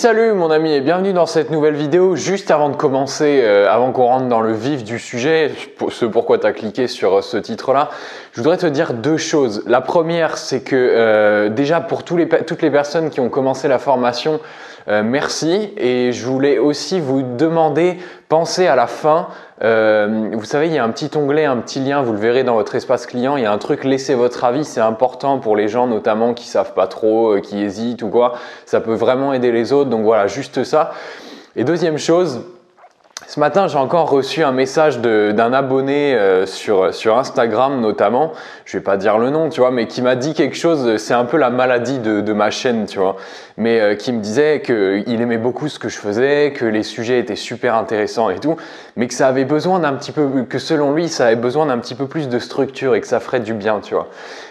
Salut mon ami et bienvenue dans cette nouvelle vidéo. Juste avant de commencer, euh, avant qu'on rentre dans le vif du sujet, ce pourquoi tu as cliqué sur euh, ce titre-là, je voudrais te dire deux choses. La première, c'est que euh, déjà pour toutes les personnes qui ont commencé la formation, merci. Et je voulais aussi vous demander, pensez à la fin, euh, vous savez, il y a un petit onglet, un petit lien, vous le verrez dans votre espace client, il y a un truc, laissez votre avis, c'est important pour les gens notamment qui savent pas trop, euh, qui hésitent ou quoi. Ça peut vraiment aider les autres, donc voilà, juste ça. Et deuxième chose, ce matin, j'ai encore reçu un message d'un abonné euh, sur, sur Instagram notamment, je vais pas dire le nom, tu vois, mais qui m'a dit quelque chose, c'est un peu la maladie de, de, ma chaîne, tu vois, mais euh, qui me disait qu'il aimait beaucoup ce que je faisais, que les sujets étaient super intéressants et tout, mais que ça avait besoin d'un petit peu, que selon lui, ça avait besoin d'un petit peu plus de structure et que ça ferait du bien, tu vois.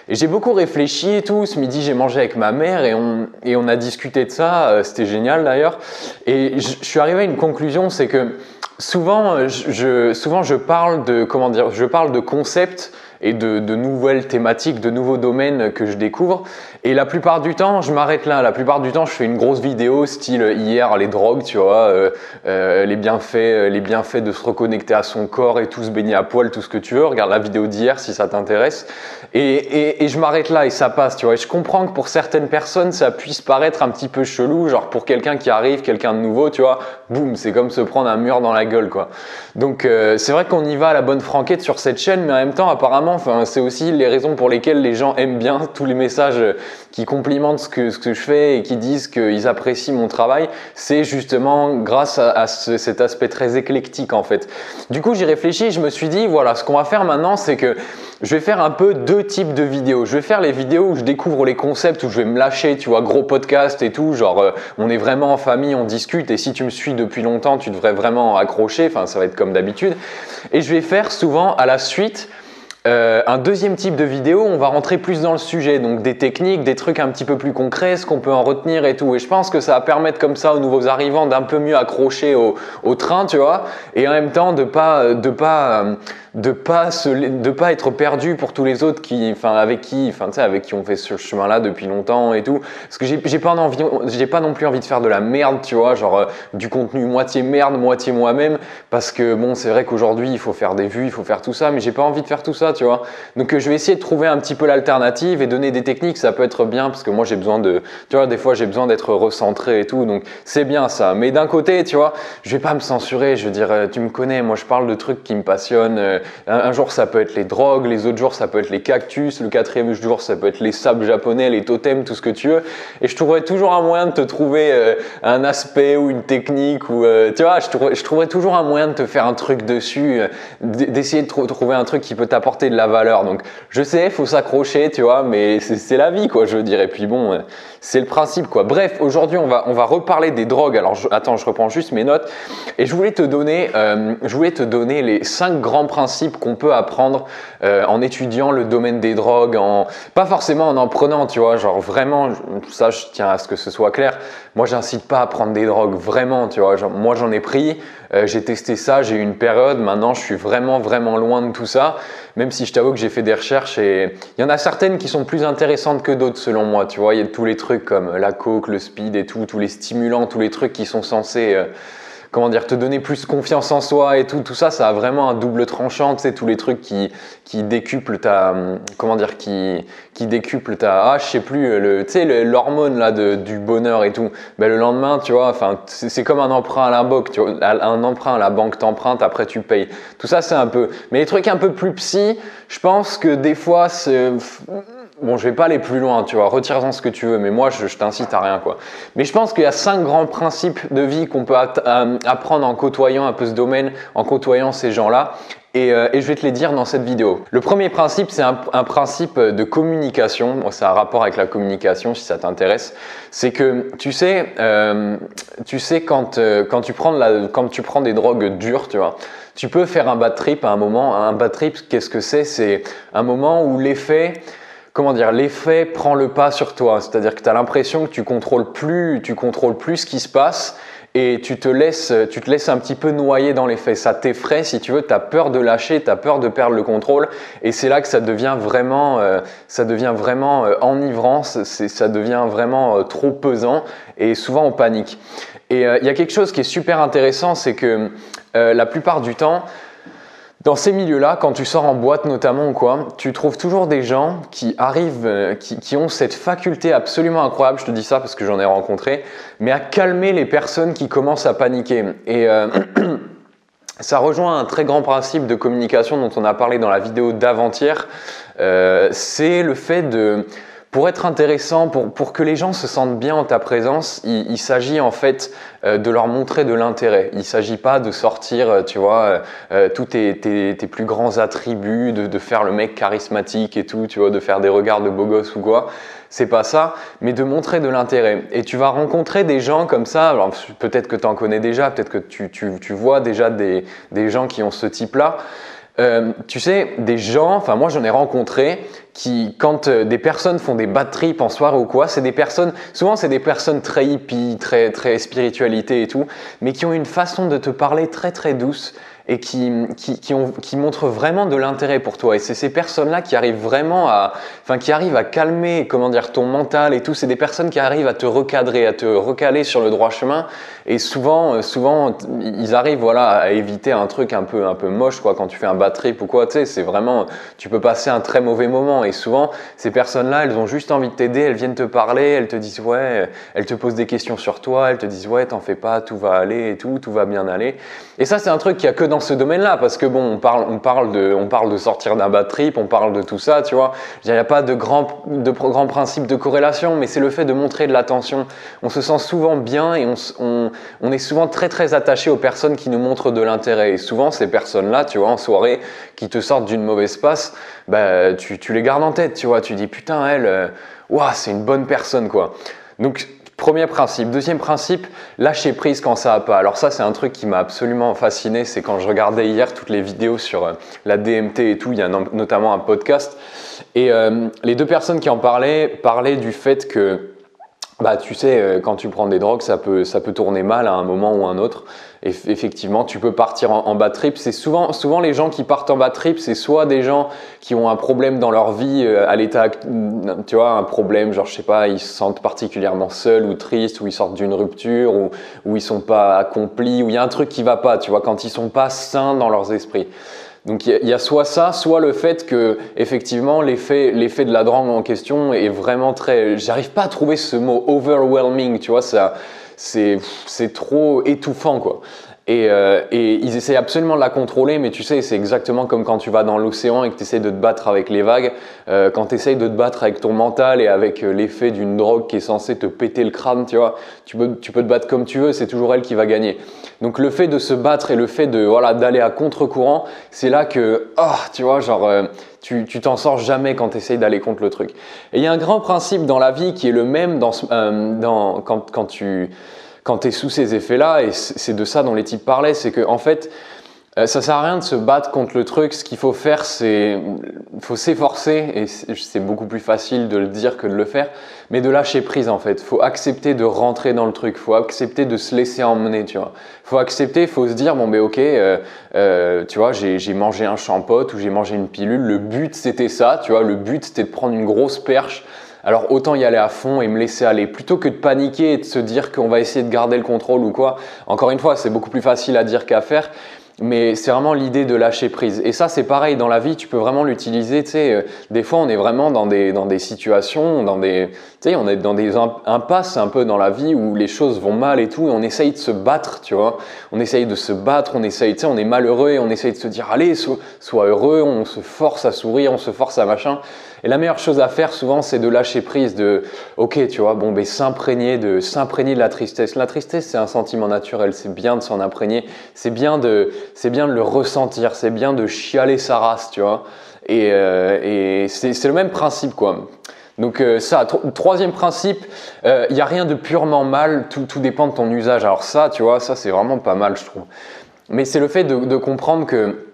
Et j'ai beaucoup réfléchi et tout, ce midi j'ai mangé avec ma mère et on, et on a discuté de ça, euh, c'était génial d'ailleurs, et je suis arrivé à une conclusion, c'est que souvent, euh, je, souvent je parle de comment dire, je parle de concepts et de, nouvelles thématiques, de nouveaux domaines que je découvre. Et la plupart du temps, je m'arrête là. La plupart du temps, je fais une grosse vidéo style hier les drogues, tu vois, euh, euh, les bienfaits, euh, les bienfaits de se reconnecter à son corps et tout se baigner à poil, tout ce que tu veux. Regarde la vidéo d'hier si ça t'intéresse. Et, je m'arrête là et ça passe, tu vois. Et je comprends que pour certaines personnes, ça puisse paraître un petit peu chelou, genre pour quelqu'un qui arrive, quelqu'un de nouveau, tu vois, boum, c'est comme se prendre un mur dans la gueule, quoi. Donc c'est vrai qu'on y va à la bonne franquette sur cette chaîne, mais en même temps, apparemment, c'est aussi les raisons pour lesquelles les gens aiment bien tous les messages qui complimentent ce que, je fais et qui disent qu'ils apprécient mon travail, c'est justement grâce à, à ce, cet aspect très éclectique en fait. Du coup, j'ai réfléchi, je me suis dit, voilà, ce qu'on va faire maintenant, c'est que je vais faire un peu deux types de vidéos. Je vais faire les vidéos où je découvre les concepts, où je vais me lâcher, tu vois, gros podcast et tout, genre euh, on est vraiment en famille, on discute, et si tu me suis depuis longtemps, tu devrais vraiment accrocher, enfin ça va être comme d'habitude. Et je vais faire souvent à la suite euh, un deuxième type de vidéo, on va rentrer plus dans le sujet, donc des techniques, des trucs un petit peu plus concrets, ce qu'on peut en retenir et tout. Et je pense que ça va permettre comme ça aux nouveaux arrivants d'un peu mieux accrocher au, train, tu vois, et en même temps de pas de pas de pas se, de pas être perdu pour tous les autres qui, enfin avec qui, enfin avec qui on fait ce chemin-là depuis longtemps et tout. Parce que j'ai, pas pas non plus envie de faire de la merde, tu vois, genre euh, du contenu moitié merde, moitié moi-même, parce que bon, c'est vrai qu'aujourd'hui il faut faire des vues, il faut faire tout ça, mais j'ai pas envie de faire tout ça, tu vois. Donc euh, je vais essayer de trouver un petit peu l'alternative et donner des techniques, ça peut être bien parce que moi j'ai besoin de, tu vois, des fois j'ai besoin d'être recentré et tout, donc c'est bien ça. Mais d'un côté, tu vois, je vais pas me censurer, je veux dire, euh, tu me connais, moi je parle de trucs qui me passionnent. Un, un, jour, ça peut être les drogues, les autres jours, ça peut être les cactus, le quatrième jour, ça peut être les sables japonais, les totems, tout ce que tu veux. Et je trouverai toujours un moyen de te trouver euh, un aspect ou une technique ou, euh, tu vois, je trouverai, toujours un moyen de te faire un truc dessus, euh, d'essayer de tr trouver un truc qui peut t'apporter de la valeur. Donc, je sais, faut s'accrocher, tu vois, mais c'est la vie, quoi, je veux dire. Et puis bon, c'est le principe, quoi. Bref, aujourd'hui, on va, on va reparler des drogues. Alors, je, attends, je reprends juste mes notes. Et je voulais te donner, euh, je voulais te donner les cinq grands principes qu'on peut apprendre euh, en étudiant le domaine des drogues, pas forcément en en prenant, tu vois, genre vraiment, ça, je tiens à ce que ce soit clair. Moi, j'incite pas à prendre des drogues, vraiment, tu vois. Moi, j'en ai pris, euh, j'ai testé ça, j'ai eu une période, maintenant, je suis vraiment, vraiment loin de tout ça. Même si je t'avoue que j'ai fait des recherches et il y en a certaines qui sont plus intéressantes que d'autres, selon moi, tu vois. Il y a tous les trucs comme la coke, le speed et tout, tous les stimulants, tous les trucs qui sont censés euh, comment dire, te donner plus confiance en soi et tout, tout ça, ça a vraiment un double tranchant, tu sais, tous les trucs qui, qui décuplent ta, comment dire, qui, qui décuplent ta, ah, je sais plus, le, tu sais, l'hormone là de, du bonheur et tout. Ben, le lendemain, tu vois, enfin, c'est comme un emprunt à la banque, tu vois, un emprunt à la banque t'emprunte, après tu payes. Tout ça, c'est un peu, mais les trucs un peu plus psy, je pense que des fois, c'est, bon, je vais pas aller plus loin, tu vois, retire-en ce que tu veux, mais moi, je, je t'incite à rien, quoi. Mais je pense qu'il y a cinq grands principes de vie qu'on peut euh, apprendre en côtoyant un peu ce domaine, en côtoyant ces gens-là. Et, euh, et, je vais te les dire dans cette vidéo. Le premier principe, c'est un, principe de communication. Bon, a un rapport avec la communication, si ça t'intéresse. C'est que, tu sais, euh, tu sais quand, quand, tu prends la, quand tu prends des drogues dures, tu vois, tu peux faire un bad trip à un moment. Un bad trip, qu'est-ce que c'est? C'est un moment où l'effet comment dire, l'effet prend le pas sur toi. C'est-à-dire que tu as l'impression que tu contrôles plus, tu contrôles plus ce qui se passe et tu te laisses, tu te laisses un petit peu noyer dans les faits. Ça t'effraie, si tu veux, tu as peur de lâcher, tu as peur de perdre le contrôle, et c'est là que ça devient vraiment, euh, ça devient vraiment euh, enivrant, ça devient vraiment euh, trop pesant, et souvent on panique. Et il y a quelque chose qui est super intéressant, c'est que la plupart du temps, dans ces milieux-là, quand tu sors en boîte notamment ou quoi, tu trouves toujours des gens qui arrivent, euh, qui, ont cette faculté absolument incroyable, je te dis ça parce que j'en ai rencontré, mais à calmer les personnes qui commencent à paniquer. Et euh, ça rejoint un très grand principe de communication dont on a parlé dans la vidéo d'avant-hier, euh, c'est le fait de pour être intéressant, pour, que les gens se sentent bien en ta présence, il, s'agit en fait euh, de leur montrer de l'intérêt. Il ne s'agit pas de sortir, euh, tu vois, euh, tous tes, plus grands attributs, de, faire le mec charismatique et tout, tu vois, de faire des regards de beau gosse ou quoi. C'est pas ça, mais de montrer de l'intérêt. Et tu vas rencontrer des gens comme ça, peut-être que tu en connais déjà, peut-être que tu, vois déjà des, des gens qui ont ce type-là. Euh, tu sais, des gens, enfin moi j'en ai rencontré, qui quand euh, des personnes font des bad trips en soirée ou quoi, c'est des personnes, souvent c'est des personnes très hippie, très, très spiritualité et tout, mais qui ont une façon de te parler très très douce et qui, qui, qui, ont, montrent vraiment de l'intérêt pour toi. Et c'est ces personnes-là qui arrivent vraiment à, enfin, qui arrivent à calmer, comment dire, ton mental et tout. C'est des personnes qui arrivent à te recadrer, à te recaler sur le droit chemin. Et souvent, euh, souvent, ils arrivent, voilà, à éviter un truc un peu, un peu moche, quoi. Quand tu fais un bad trip ou quoi, tu sais, c'est vraiment, tu peux passer un très mauvais moment. Et souvent, ces personnes-là, elles ont juste envie de t'aider, elles viennent te parler, elles te disent, ouais, elles te posent des questions sur toi, elles te disent, ouais, t'en fais pas, tout va aller et tout, tout va bien aller. Et ça, c'est un truc qui a que dans ce domaine-là, parce que bon, on parle, on parle, de, on parle de sortir d'un bad trip, on parle de tout ça, tu vois. Il n'y a pas de grand, de principe de corrélation, mais c'est le fait de montrer de l'attention. On se sent souvent bien et on, on, on, est souvent très très attaché aux personnes qui nous montrent de l'intérêt. Et souvent, ces personnes-là, tu vois, en soirée, qui te sortent d'une mauvaise passe, bah, tu, tu, les gardes en tête, tu vois. Tu dis, putain, elle, euh, c'est une bonne personne, quoi. Donc, Premier principe. Deuxième principe, lâcher prise quand ça va pas. Alors ça, c'est un truc qui m'a absolument fasciné. C'est quand je regardais hier toutes les vidéos sur euh, la DMT et tout. Il y a notamment un podcast. Et euh, les deux personnes qui en parlaient parlaient du fait que bah, tu sais, euh, quand tu prends des drogues, ça peut, ça peut tourner mal à un moment ou à un autre. Et effectivement, tu peux partir en, en bad trip. C'est souvent, souvent les gens qui partent en bad trip, c'est soit des gens qui ont un problème dans leur vie euh, à l'état, tu vois, un problème, genre je sais pas, ils se sentent particulièrement seuls ou tristes, ou ils sortent d'une rupture, ou, ou ils sont pas accomplis, ou il y a un truc qui va pas, tu vois, quand ils sont pas sains dans leurs esprits. Donc il y, a soit ça, soit le fait que effectivement l'effet de la drogue en question est vraiment très. J'arrive pas à trouver ce mot overwhelming, tu vois, ça c'est trop étouffant quoi. Euh, et, ils essaient absolument de la contrôler, mais tu sais, c'est exactement comme quand tu vas dans l'océan et que tu essaies de te battre avec les vagues. Euh, quand tu essaies de te battre avec ton mental et avec euh, l'effet d'une drogue qui est censée te péter le crâne, tu vois, tu peux, tu peux te battre comme tu veux, c'est toujours elle qui va gagner. Donc le fait de se battre et le fait de voilà d'aller à contre-courant, c'est là que, oh, tu vois, genre, tu t'en sors jamais quand tu essayes d'aller contre le truc. Et il y a un grand principe dans la vie qui est le même quand, quand tu quand tu es sous ces effets-là, et c'est de ça dont les types parlaient, c'est que en fait, euh, ça sert à rien de se battre contre le truc. Ce qu'il faut faire, c'est faut s'efforcer, et c'est beaucoup plus facile de le dire que de le faire, mais de lâcher prise en fait. Faut accepter de rentrer dans le truc. Faut accepter de se laisser emmener, tu vois. Faut accepter, faut se dire bon ben ok, euh, euh, tu vois, j'ai mangé un champote ou j'ai mangé une pilule. Le but c'était ça, tu vois. Le but c'était de prendre une grosse perche alors autant y aller à fond et me laisser aller plutôt que de paniquer et de se dire qu'on va essayer de garder le contrôle ou quoi. Encore une fois, c'est beaucoup plus facile à dire qu'à faire mais c'est vraiment l'idée de lâcher prise. Et ça, c'est pareil dans la vie, tu peux vraiment l'utiliser. Tu sais, euh, des fois, on est vraiment dans des, dans des situations, dans des, tu sais, on est dans des impasses un peu dans la vie où les choses vont mal et tout, et on essaye de se battre, tu vois. On essaye de se battre, on essaye, tu sais, on est malheureux et on essaye de se dire, allez, sois heureux, on se force à sourire, on se force à machin. Et la meilleure chose à faire souvent, c'est de lâcher prise, de, ok, tu vois, bon, ben s'imprégner de, s'imprégner de la tristesse. La tristesse, c'est un sentiment naturel, c'est bien de s'en imprégner, c'est bien de, c'est bien de le ressentir, c'est bien de chialer sa race, tu vois. Et, euh, c'est le même principe, quoi. Donc euh, ça, troisième principe, il euh, n'y a rien de purement mal, tout, tout, dépend de ton usage. Alors ça, tu vois, ça c'est vraiment pas mal, je trouve. Mais c'est le fait de comprendre que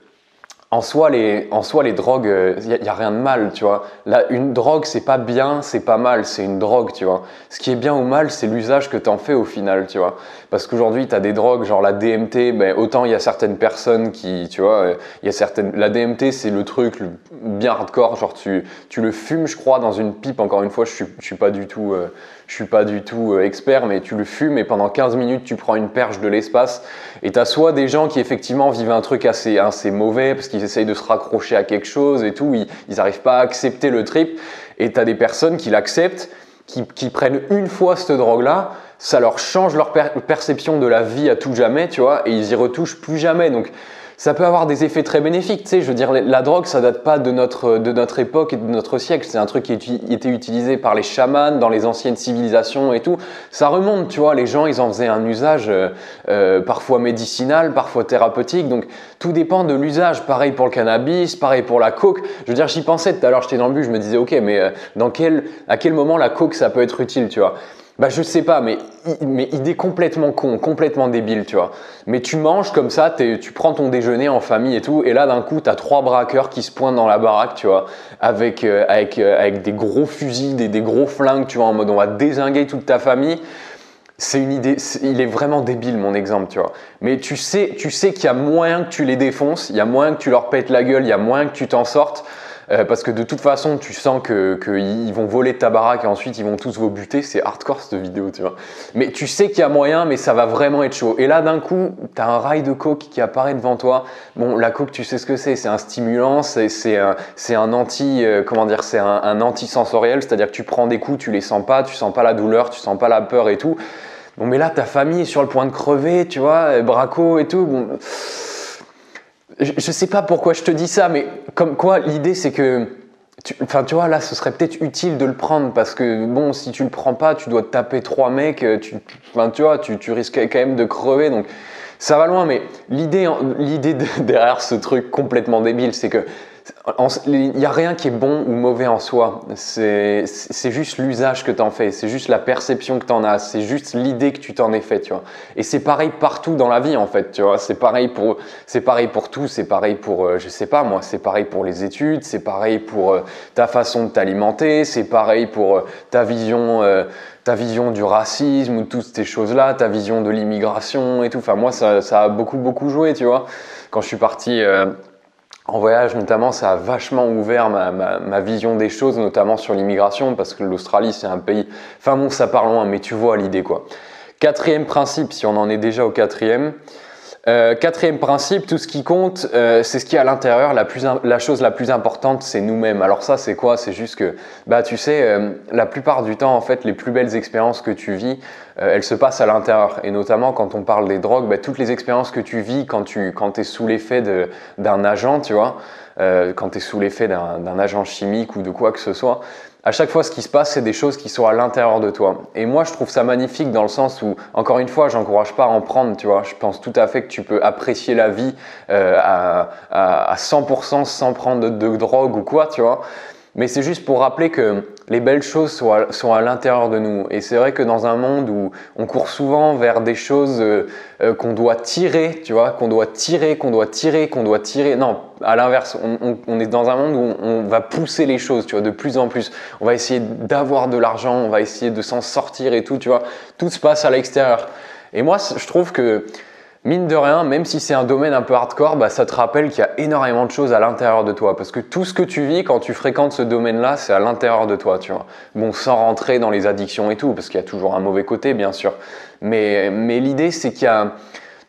en soi, les, en soi, les drogues, il euh, n'y a, rien de mal, tu vois. Là, une drogue, c'est pas bien, c'est pas mal, c'est une drogue, tu vois. Ce qui est bien ou mal, c'est l'usage que tu en fais au final, tu vois. Parce qu'aujourd'hui, tu as des drogues, genre la DMT, ben, autant il y a certaines personnes qui, tu vois, euh, il y a certaines... La DMT, c'est le truc bien hardcore, genre tu, tu le fumes, je crois, dans une pipe, encore une fois, je suis, je suis pas du tout... Euh, je suis pas du tout euh, expert, mais tu le fumes et pendant 15 minutes, tu prends une perche de l'espace. Et tu as soit des gens qui effectivement vivent un truc assez, assez mauvais parce qu'ils essayent de se raccrocher à quelque chose et tout, ils n'arrivent pas à accepter le trip. Et tu as des personnes qui l'acceptent, qui, qui, prennent une fois cette drogue-là, ça leur change leur perception de la vie à tout jamais, tu vois, et ils y retouchent plus jamais. Donc ça peut avoir des effets très bénéfiques. Tu sais, je veux dire, la drogue, ça date pas de notre, de notre époque et de notre siècle. C'est un truc qui était utilisé par les chamans dans les anciennes civilisations et tout. Ça remonte, tu vois. Les gens, ils en faisaient un usage euh, euh, parfois médicinal, parfois thérapeutique. Donc, tout dépend de l'usage. Pareil pour le cannabis, pareil pour la coke. Je veux dire, j'y pensais tout à l'heure, j'étais dans le but, je me disais, ok, mais euh, dans quel, à quel moment la coke, ça peut être utile, tu vois bah je sais pas, mais, mais idée complètement con, complètement débile, tu vois. Mais tu manges comme ça, tu prends ton déjeuner en famille et tout, et là d'un coup, tu as trois braqueurs qui se pointent dans la baraque, tu vois, avec, euh, avec, euh, avec des gros fusils, des, des, gros flingues, tu vois, en mode on va désinguer toute ta famille. C'est une idée, il est vraiment débile mon exemple, tu vois. Mais tu sais, tu sais qu'il y a moyen que tu les défonces, il y a moyen que tu leur pètes la gueule, il y a moyen que tu t'en sortes. Euh, parce que de toute façon, tu sens qu'ils vont voler ta baraque et ensuite ils vont tous vous buter. C'est hardcore cette vidéo, tu vois. Mais tu sais qu'il y a moyen, mais ça va vraiment être chaud. Et là, d'un coup, tu as un rail de coke qui apparaît devant toi. Bon, la coke, tu sais ce que c'est. C'est un stimulant, c'est un, un anti, euh, comment dire, c'est un, un anti-sensoriel. C'est-à-dire que tu prends des coups, tu les sens pas, tu sens pas la douleur, tu sens pas la peur et tout. Bon, mais là, ta famille est sur le point de crever, tu vois, braco et tout. Bon je sais pas pourquoi je te dis ça, mais comme quoi l'idée c'est que, enfin tu vois là, ce serait peut-être utile de le prendre parce que bon, si tu le prends pas, tu dois te taper trois mecs, euh, tu, enfin, tu vois, tu, tu risques quand même de crever, donc ça va loin. Mais l'idée, l'idée derrière ce truc complètement débile, c'est que il n'y a rien qui est bon ou mauvais en soi. C'est juste l'usage que tu en fais, c'est juste la perception que tu en as, c'est juste l'idée que tu t'en es fait, tu vois. Et c'est pareil partout dans la vie, en fait, tu. C'est pareil pour, pareil pour tout, c'est pareil pour, euh, je sais pas moi, c'est pareil pour les études, c'est pareil pour euh, ta façon de t'alimenter, c'est pareil pour euh, ta vision, ta vision du racisme ou toutes ces choses-là, ta vision de l'immigration et tout. Enfin, moi, ça, ça, a beaucoup, beaucoup joué, tu vois. Quand je suis parti en voyage, notamment, ça a vachement ouvert ma, vision des choses, notamment sur l'immigration, parce que l'Australie, c'est un pays. Enfin bon, ça part loin, mais tu vois l'idée, quoi. Quatrième principe, si on en est déjà au quatrième, euh, quatrième principe, tout ce qui compte, euh, c'est ce qui est à l'intérieur. La, la chose la plus importante, c'est nous-mêmes. Alors ça, c'est quoi? C'est juste que, bah, tu sais, euh, la plupart du temps, en fait, les plus belles expériences que tu vis, elles se passent à l'intérieur. Et notamment, quand on parle des drogues, bah, toutes les expériences que tu vis quand tu quand es sous l'effet d'un agent, tu vois, quand tu es sous l'effet d'un agent chimique ou de quoi que ce soit, à chaque fois, ce qui se passe, c'est des choses qui sont à l'intérieur de toi. Et moi, je trouve ça magnifique dans le sens où, encore une fois, j'encourage pas à en prendre, tu vois. Je pense tout à fait que tu peux apprécier la vie euh, à, à, 100% sans prendre de drogue ou quoi, tu vois. Mais c'est juste pour rappeler que les belles choses sont à, l'intérieur de nous. Et c'est vrai que dans un monde où on court souvent vers des choses euh, euh, qu'on doit tirer, tu vois, qu'on doit tirer, qu'on doit tirer, qu'on doit tirer. Non, à l'inverse, on, on, est dans un monde où on, va pousser les choses, tu vois, de plus en plus. On va essayer d'avoir de l'argent, on va essayer de s'en sortir et tout, tu vois. Tout se passe à l'extérieur. Et moi, je trouve que mine de rien, même si c'est un domaine un peu hardcore, bah, ça te rappelle qu'il y a énormément de choses à l'intérieur de toi. Parce que tout ce que tu vis quand tu fréquentes ce domaine-là, c'est à l'intérieur de toi, tu vois. Bon, sans rentrer dans les addictions et tout, parce qu'il y a toujours un mauvais côté, bien sûr. Mais, mais l'idée, c'est qu'il y a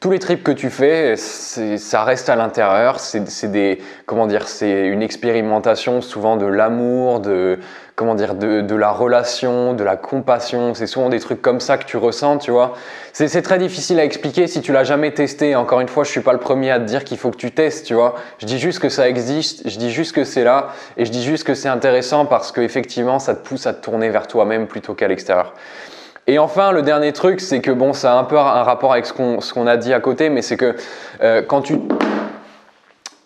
tous les trips que tu fais, ça reste à l'intérieur. C'est des, comment dire, c'est une expérimentation souvent de l'amour, de, comment dire, de, la relation, de la compassion. C'est souvent des trucs comme ça que tu ressens, tu vois. C'est très difficile à expliquer si tu l'as jamais testé. Encore une fois, je suis pas le premier à te dire qu'il faut que tu testes, tu vois. Je dis juste que ça existe, je dis juste que c'est là, et je dis juste que c'est intéressant parce qu'effectivement, ça te pousse à te tourner vers toi-même plutôt qu'à l'extérieur. Et enfin, le dernier truc, c'est que bon, ça a un peu un rapport avec ce qu'on a dit à côté, mais c'est que euh, quand tu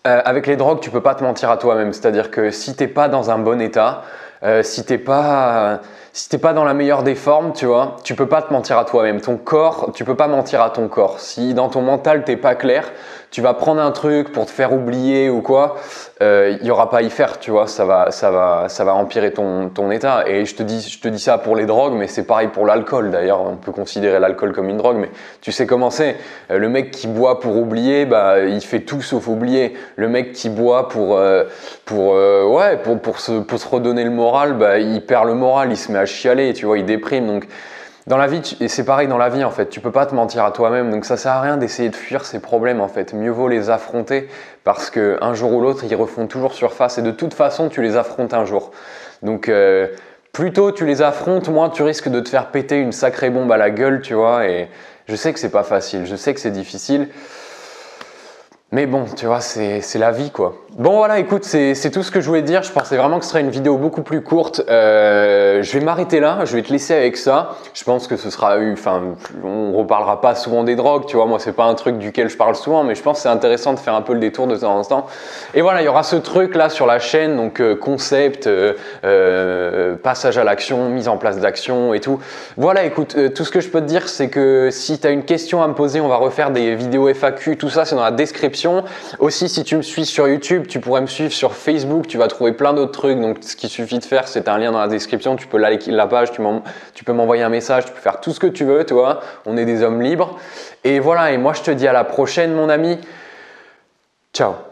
euh, avec les drogues, tu peux pas te mentir à toi-même. C'est-à-dire que si t'es pas dans un bon état, si t'es pas si t'es pas dans la meilleure des formes, tu vois, tu peux pas te mentir à toi-même. Ton corps, tu peux pas mentir à ton corps. Si dans ton mental t'es pas clair, tu vas prendre un truc pour te faire oublier ou quoi, il euh, y aura pas à y faire, tu vois, ça va, ça va, ça va empirer ton, ton état. Et je te dis, je te dis ça pour les drogues, mais c'est pareil pour l'alcool. D'ailleurs, on peut considérer l'alcool comme une drogue, mais tu sais comment c'est. Euh, le mec qui boit pour oublier, bah, il fait tout sauf oublier. Le mec qui boit pour, euh, pour, ouais, pour, pour, se, pour se redonner le moral, bah, il perd le moral, il se met chialer, tu vois, il déprime. Donc dans la vie, et c'est pareil dans la vie en fait, tu peux pas te mentir à toi-même, donc ça sert à rien d'essayer de fuir ces problèmes en fait. Mieux vaut les affronter parce que un jour ou l'autre, ils refont toujours surface et de toute façon, tu les affrontes un jour. Donc euh, plus tôt tu les affrontes, moins tu risques de te faire péter une sacrée bombe à la gueule, tu vois. Et je sais que c'est pas facile, je sais que c'est difficile. Mais bon, tu vois, c'est la vie quoi. Bon voilà, écoute, c'est tout ce que je voulais dire. Je pensais vraiment que ce serait une vidéo beaucoup plus courte. Euh, je vais m'arrêter là, je vais te laisser avec ça. Je pense que ce sera, enfin, on reparlera pas souvent des drogues, tu vois. Moi, c'est pas un truc duquel je parle souvent, mais je pense que c'est intéressant de faire un peu le détour de temps en temps. Et voilà, il y aura ce truc là sur la chaîne, donc euh, concept, euh, passage à l'action, mise en place d'action et tout. Voilà, écoute, tout ce que je peux te dire, c'est que si tu as une question à me poser, on va refaire des vidéos FAQ, tout ça, c'est dans la aussi, si tu me suis sur YouTube, tu pourrais me suivre sur Facebook, tu vas trouver plein d'autres trucs. Donc, ce qu'il suffit de faire, c'est un lien dans la description. Tu peux liker la page, tu, tu peux m'envoyer un message, tu peux faire tout ce que tu veux, tu vois. On est des hommes libres. Et voilà, et moi, je te dis à la prochaine, mon ami. Ciao